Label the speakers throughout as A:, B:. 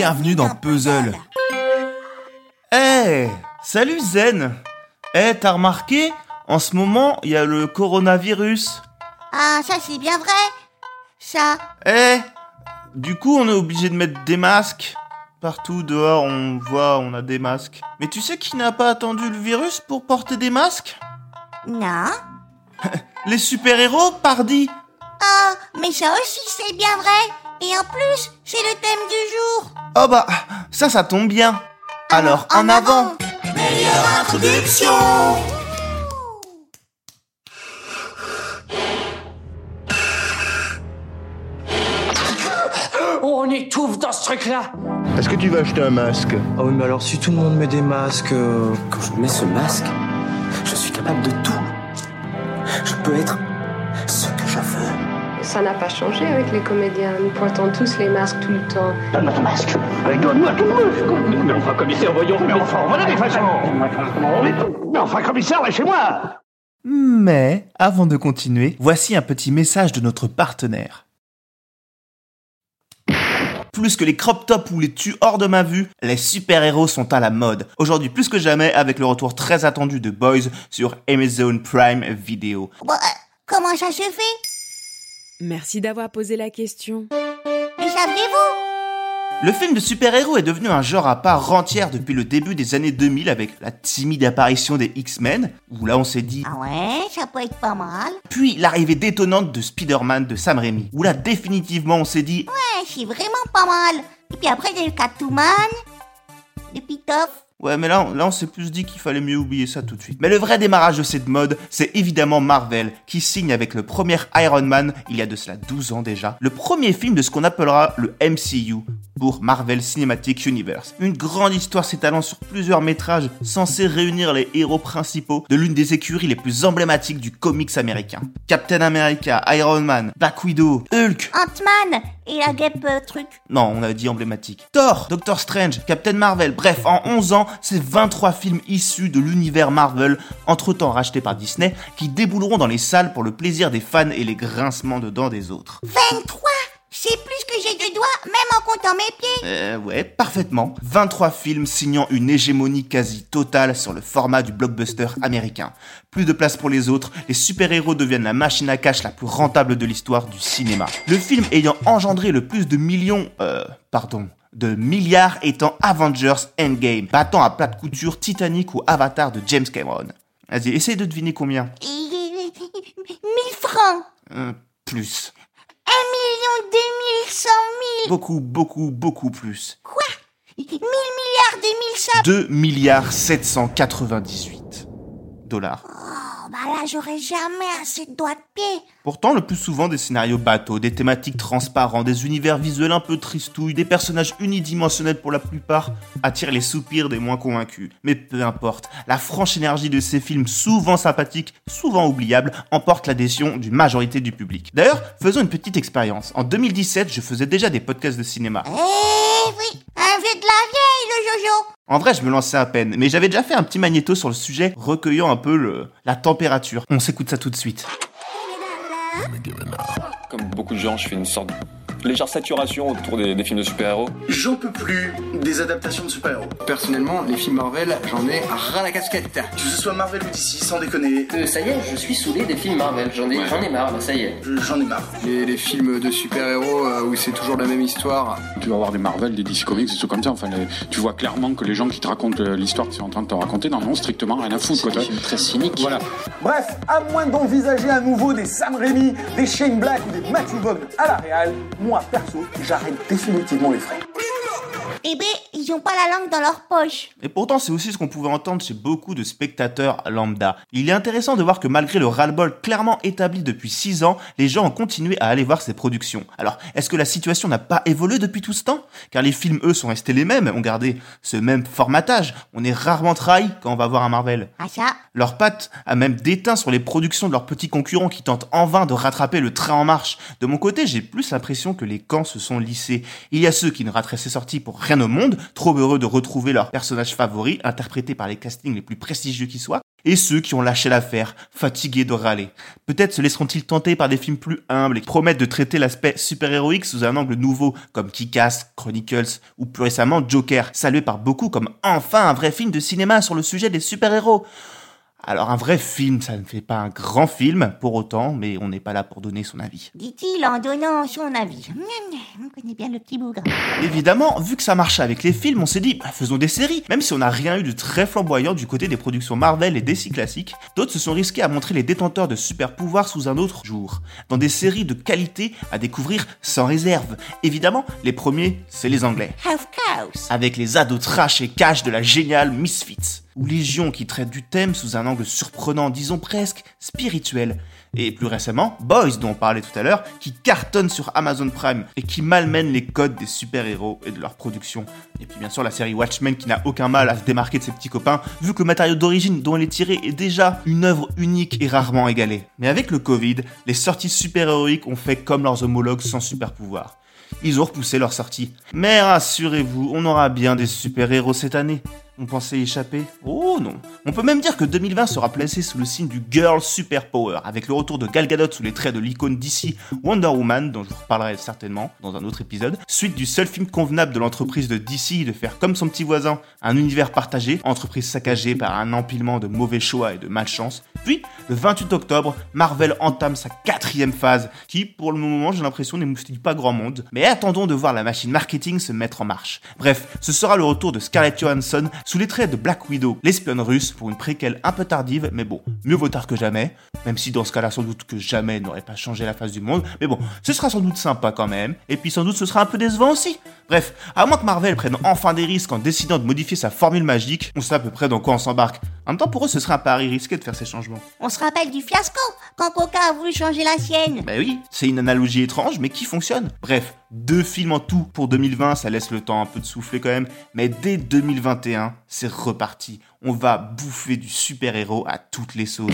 A: bienvenue dans Puzzle. Eh, salut Zen Eh, t'as remarqué En ce moment, il y a le coronavirus.
B: Ah, ça c'est bien vrai. Ça.
A: Eh, du coup, on est obligé de mettre des masques. Partout dehors, on voit, on a des masques. Mais tu sais qui n'a pas attendu le virus pour porter des masques?
B: Non.
A: Les super-héros, pardi
B: Ah, mais ça aussi c'est bien vrai. Et en plus, c'est le thème du jour.
A: Oh bah, ça, ça tombe bien. Alors, en, avant.
B: Meilleure introduction.
C: On étouffe dans ce truc-là
D: Est-ce que tu vas acheter un masque
E: Ah oui, mais alors si tout le monde met des masques, euh,
C: Quand je mets ce masque, je suis capable de tout. Je peux être
F: Ça n'a pas changé avec les comédiens. Nous portons tous les masques tout le temps.
G: Donne-moi ton masque. Donne-moi ton masque. Mais enfin, commissaire, voyons. Mais enfin, voilà des façons. Mais enfin, commissaire, lâchez-moi.
A: Mais, avant de continuer, voici un petit message de notre partenaire. Plus que les crop tops ou les tues hors de ma vue, les super-héros sont à la mode. Aujourd'hui plus que jamais avec le retour très attendu de Boys sur Amazon Prime Video.
B: Bon, euh, comment ça se fait?
H: Merci d'avoir posé la question.
B: Mais saviez-vous
A: Le film de super-héros est devenu un genre à part entière depuis le début des années 2000 avec la timide apparition des X-Men, où là on s'est dit
B: Ah ouais, ça peut être pas mal.
A: Puis l'arrivée détonnante de Spider-Man de Sam Raimi, où là définitivement on s'est dit
B: Ouais, c'est vraiment pas mal. Et puis après, il y a eu Catwoman, le Pitoff.
A: Ouais, mais là, là on s'est plus dit qu'il fallait mieux oublier ça tout de suite. Mais le vrai démarrage de cette mode, c'est évidemment Marvel, qui signe avec le premier Iron Man, il y a de cela 12 ans déjà, le premier film de ce qu'on appellera le MCU, pour Marvel Cinematic Universe. Une grande histoire s'étalant sur plusieurs métrages censés réunir les héros principaux de l'une des écuries les plus emblématiques du comics américain. Captain America, Iron Man, Black Widow, Hulk,
B: Ant-Man et la guêpe euh, truc.
A: non, on a dit emblématique. Thor, Doctor Strange, Captain Marvel, bref, en 11 ans, c'est 23 films issus de l'univers Marvel, entre-temps rachetés par Disney, qui débouleront dans les salles pour le plaisir des fans et les grincements de dents des autres.
B: 23 C'est plus que j'ai de doigts, même en comptant mes pieds.
A: Euh, ouais, parfaitement. 23 films signant une hégémonie quasi totale sur le format du blockbuster américain. Plus de place pour les autres, les super-héros deviennent la machine à cash la plus rentable de l'histoire du cinéma. Le film ayant engendré le plus de millions, euh, pardon, de milliards étant Avengers Endgame, battant à plate couture Titanic ou Avatar de James Cameron. Vas-y, essaye de deviner combien.
B: Et, euh, 1000 francs.
A: Euh, plus.
B: 1 million, 2 000, 100 000.
A: Beaucoup, beaucoup, beaucoup plus.
B: Quoi? 1000 milliards, 2000 ça.
A: 2 milliards 798 dollars.
B: Bah là, j'aurais jamais assez de doigts de pied.
A: Pourtant, le plus souvent des scénarios bateaux, des thématiques transparents, des univers visuels un peu tristouilles, des personnages unidimensionnels pour la plupart, attirent les soupirs des moins convaincus. Mais peu importe, la franche énergie de ces films, souvent sympathiques, souvent oubliables, emporte l'adhésion d'une majorité du public. D'ailleurs, faisons une petite expérience. En 2017, je faisais déjà des podcasts de cinéma.
B: Eh oui, un vieux de la vieille, le Jojo.
A: En vrai, je me lançais à peine, mais j'avais déjà fait un petit magnéto sur le sujet, recueillant un peu le, la température. On s'écoute ça tout de suite.
I: Comme beaucoup de gens, je fais une sorte légère saturation autour des, des films de super-héros.
J: J'en peux plus des adaptations de super-héros.
K: Personnellement, les films Marvel, j'en ai ras la casquette.
J: Que ce soit Marvel ou DC, sans déconner,
L: Euh, ça y est, je suis saoulé des films Marvel. J'en ai, j'en ai marre, là, ça y est.
J: j'en ai marre.
K: Les, les films de super-héros euh, où c'est toujours la même histoire.
M: Tu vas avoir des Marvel, des DC Comics, des trucs comme ça. Enfin, les- tu vois clairement que les gens qui te racontent euh, l'histoire qu'ils sont en train de te raconter n'en ont strictement rien à foutre. quoi,
L: C'est très cyniques.
M: Voilà.
N: Bref, à moins d'envisager à nouveau des Sam Raimi, des Shane Black ou des Matthew Vaughn à la Real, moi perso, j'arrête définitivement les frais.
B: Eh ben, ils ont pas la langue dans leur poche.
A: Et pourtant, c'est aussi ce qu'on pouvait entendre chez beaucoup de spectateurs lambda. Il est intéressant de voir que malgré le ras-le-bol clairement établi depuis 6 ans, les gens ont continué à aller voir ces productions. Alors, est-ce que la situation n'a pas évolué depuis tout ce temps? Car les films, eux, sont restés les mêmes, ont gardé ce même formatage. On est rarement trahi quand on va voir un Marvel.
B: Ah ça?
A: Leur patte a même déteint sur les productions de leurs petits concurrents qui tentent en vain de rattraper le train en marche. De mon côté, j'ai plus l'impression que les camps se sont lissés. Il y a ceux qui ne rateraient ces sorties pour rien au monde, trop heureux de retrouver leur personnage favori, interprété par les castings les plus prestigieux qui soient. et ceux qui ont lâché l'affaire, fatigués de râler. Peut-être se laisseront-ils tenter par des films plus humbles et promettent de traiter l'aspect super-héroïque sous un angle nouveau, comme Kick-Ass, Chronicles ou plus récemment Joker, salué par beaucoup comme enfin un vrai film de cinéma sur le sujet des super-héros. Alors un vrai film, ça ne fait pas un grand film pour autant, mais on n'est pas là pour donner son avis.
B: Dit-il en donnant son avis. On connaît bien le petit bougre.
A: Évidemment, vu que ça marchait avec les films, on s'est dit, bah, faisons des séries. Même si on n'a rien eu de très flamboyant du côté des productions Marvel et DC classiques, d'autres se sont risqués à montrer les détenteurs de super pouvoirs sous un autre jour, dans des séries de qualité à découvrir sans réserve. Évidemment, les premiers, c'est les Anglais.
B: Of course.
A: Avec les ados trash et cash de la géniale Misfits ou Légion qui traite du thème sous un angle surprenant, disons presque spirituel. Et plus récemment, Boys dont on parlait tout à l'heure, qui cartonne sur Amazon Prime et qui malmène les codes des super-héros et de leur production. Et puis bien sûr la série Watchmen qui n'a aucun mal à se démarquer de ses petits copains, vu que le matériau d'origine dont elle est tirée est déjà une œuvre unique et rarement égalée. Mais avec le Covid, les sorties super-héroïques ont fait comme leurs homologues sans super-pouvoir. Ils ont repoussé leur sortie. Mais rassurez-vous, on aura bien des super-héros cette année. On pensait échapper Oh non. On peut même dire que 2020 sera placé sous le signe du Girl Superpower, avec le retour de Gal Gadot sous les traits de l'icône d'ici Wonder Woman, dont je vous reparlerai certainement dans un autre épisode, suite du seul film convenable de l'entreprise de DC de faire comme son petit voisin, un univers partagé, entreprise saccagée par un empilement de mauvais choix et de malchance. Puis, le 28 octobre, Marvel entame sa quatrième phase, qui, pour le moment, j'ai l'impression, n'émoustille pas grand monde, mais attendons de voir la machine marketing se mettre en marche. Bref, ce sera le retour de Scarlett Johansson sous les traits de Black Widow, l'espionne russe, pour une préquelle un peu tardive, mais bon, mieux vaut tard que jamais, même si dans ce cas-là, sans doute que jamais n'aurait pas changé la face du monde, mais bon, ce sera sans doute sympa quand même, et puis sans doute ce sera un peu décevant aussi. Bref, à moins que Marvel prenne enfin des risques en décidant de modifier sa formule magique, on sait à peu près dans quoi on s'embarque. En même temps, pour eux, ce serait un pari risqué de faire ces changements.
B: On se rappelle du fiasco quand Coca a voulu changer la sienne.
A: Bah oui, c'est une analogie étrange, mais qui fonctionne. Bref, deux films en tout pour 2020, ça laisse le temps un peu de souffler quand même, mais dès 2021, c'est reparti. On va bouffer du super-héros à toutes les sauces.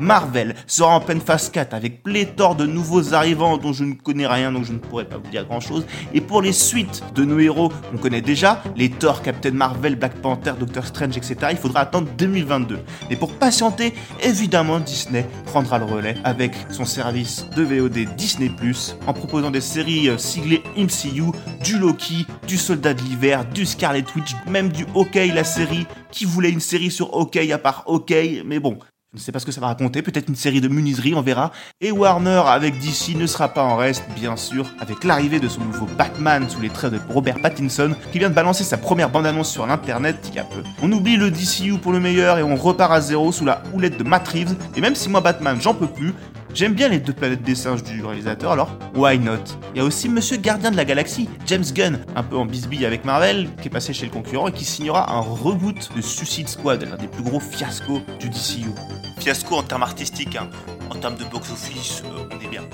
A: Marvel sera en pleine phase 4 avec pléthore de nouveaux arrivants dont je ne connais rien donc je ne pourrais pas vous dire grand chose. Et pour les suites de nos héros qu'on connaît déjà, les Thor, Captain Marvel, Black Panther, Doctor Strange, etc., il faudra attendre 2022. Et pour patienter, évidemment Disney prendra le relais avec son service de VOD Disney ⁇ en proposant des séries euh, siglées MCU, du Loki, du Soldat de l'hiver, du Scarlet Witch, même du Hawkeye la série, qui voulait une série sur Hawkeye à part Hawkeye, mais bon, je ne sais pas ce que ça va raconter, peut-être une série de muniseries, on verra. Et Warner avec DC ne sera pas en reste, bien sûr, avec l'arrivée de son nouveau Batman sous les traits de Robert Pattinson, qui vient de balancer sa première bande-annonce sur l'internet il y a peu. On oublie le DCU pour le meilleur et on repart à zéro sous la houlette de Matt Reeves, et même si moi Batman j'en peux plus, J'aime bien les deux planètes des singes du réalisateur, alors why not? Il y a aussi Monsieur Gardien de la Galaxie, James Gunn, un peu en bisbille avec Marvel, qui est passé chez le concurrent et qui signera un reboot de Suicide Squad, l'un des plus gros fiascos du DCU. Fiasco en termes artistiques, hein. en termes de box-office, euh, on est bien.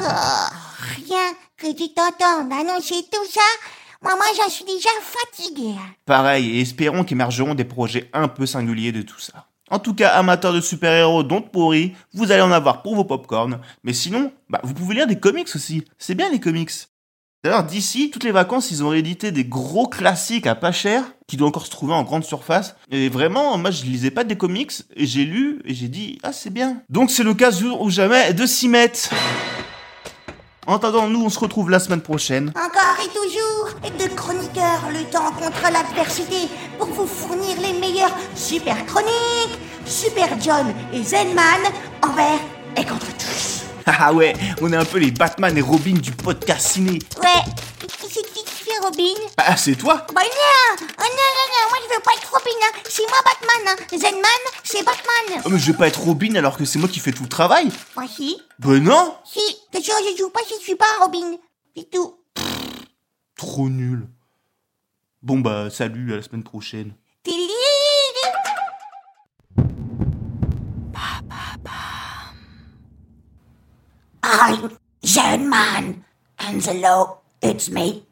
B: Oh, rien que tu t'entends annoncer tout ça, moi, moi j'en suis déjà fatigué.
A: Pareil, et espérons qu'émergeront des projets un peu singuliers de tout ça. En tout cas, amateurs de super-héros dont pourri, vous allez en avoir pour vos popcorn. Mais sinon, bah, vous pouvez lire des comics aussi. C'est bien les comics. D'ailleurs, d'ici, toutes les vacances, ils ont réédité des gros classiques à pas cher, qui doivent encore se trouver en grande surface. Et vraiment, moi, je lisais pas des comics, et j'ai lu, et j'ai dit, ah, c'est bien. Donc, c'est l'occasion ou jamais de s'y mettre. En attendant, nous, on se retrouve la semaine prochaine.
B: Encore et toujours, de chroniqueurs luttant contre l'adversité vous fournir les meilleurs super chroniques, super John et Zenman envers et contre tous.
A: Ah ouais, on est un peu les Batman et Robin du podcast ciné.
B: Ouais, c'est qui qui fait Robin?
A: Ah, c'est toi?
B: Bah non, oh non, non, non, moi je veux pas être Robin, hein. c'est moi Batman, hein. Zenman, c'est Batman.
A: Oh, mais je vais pas être Robin alors que c'est moi qui fais tout le travail.
B: Moi si.
A: Ben non
B: Si, t'es sûr je joue pas si je suis pas Robin, c'est tout.
A: Trop nul. Bon bah salut, à la semaine prochaine.
B: It's me.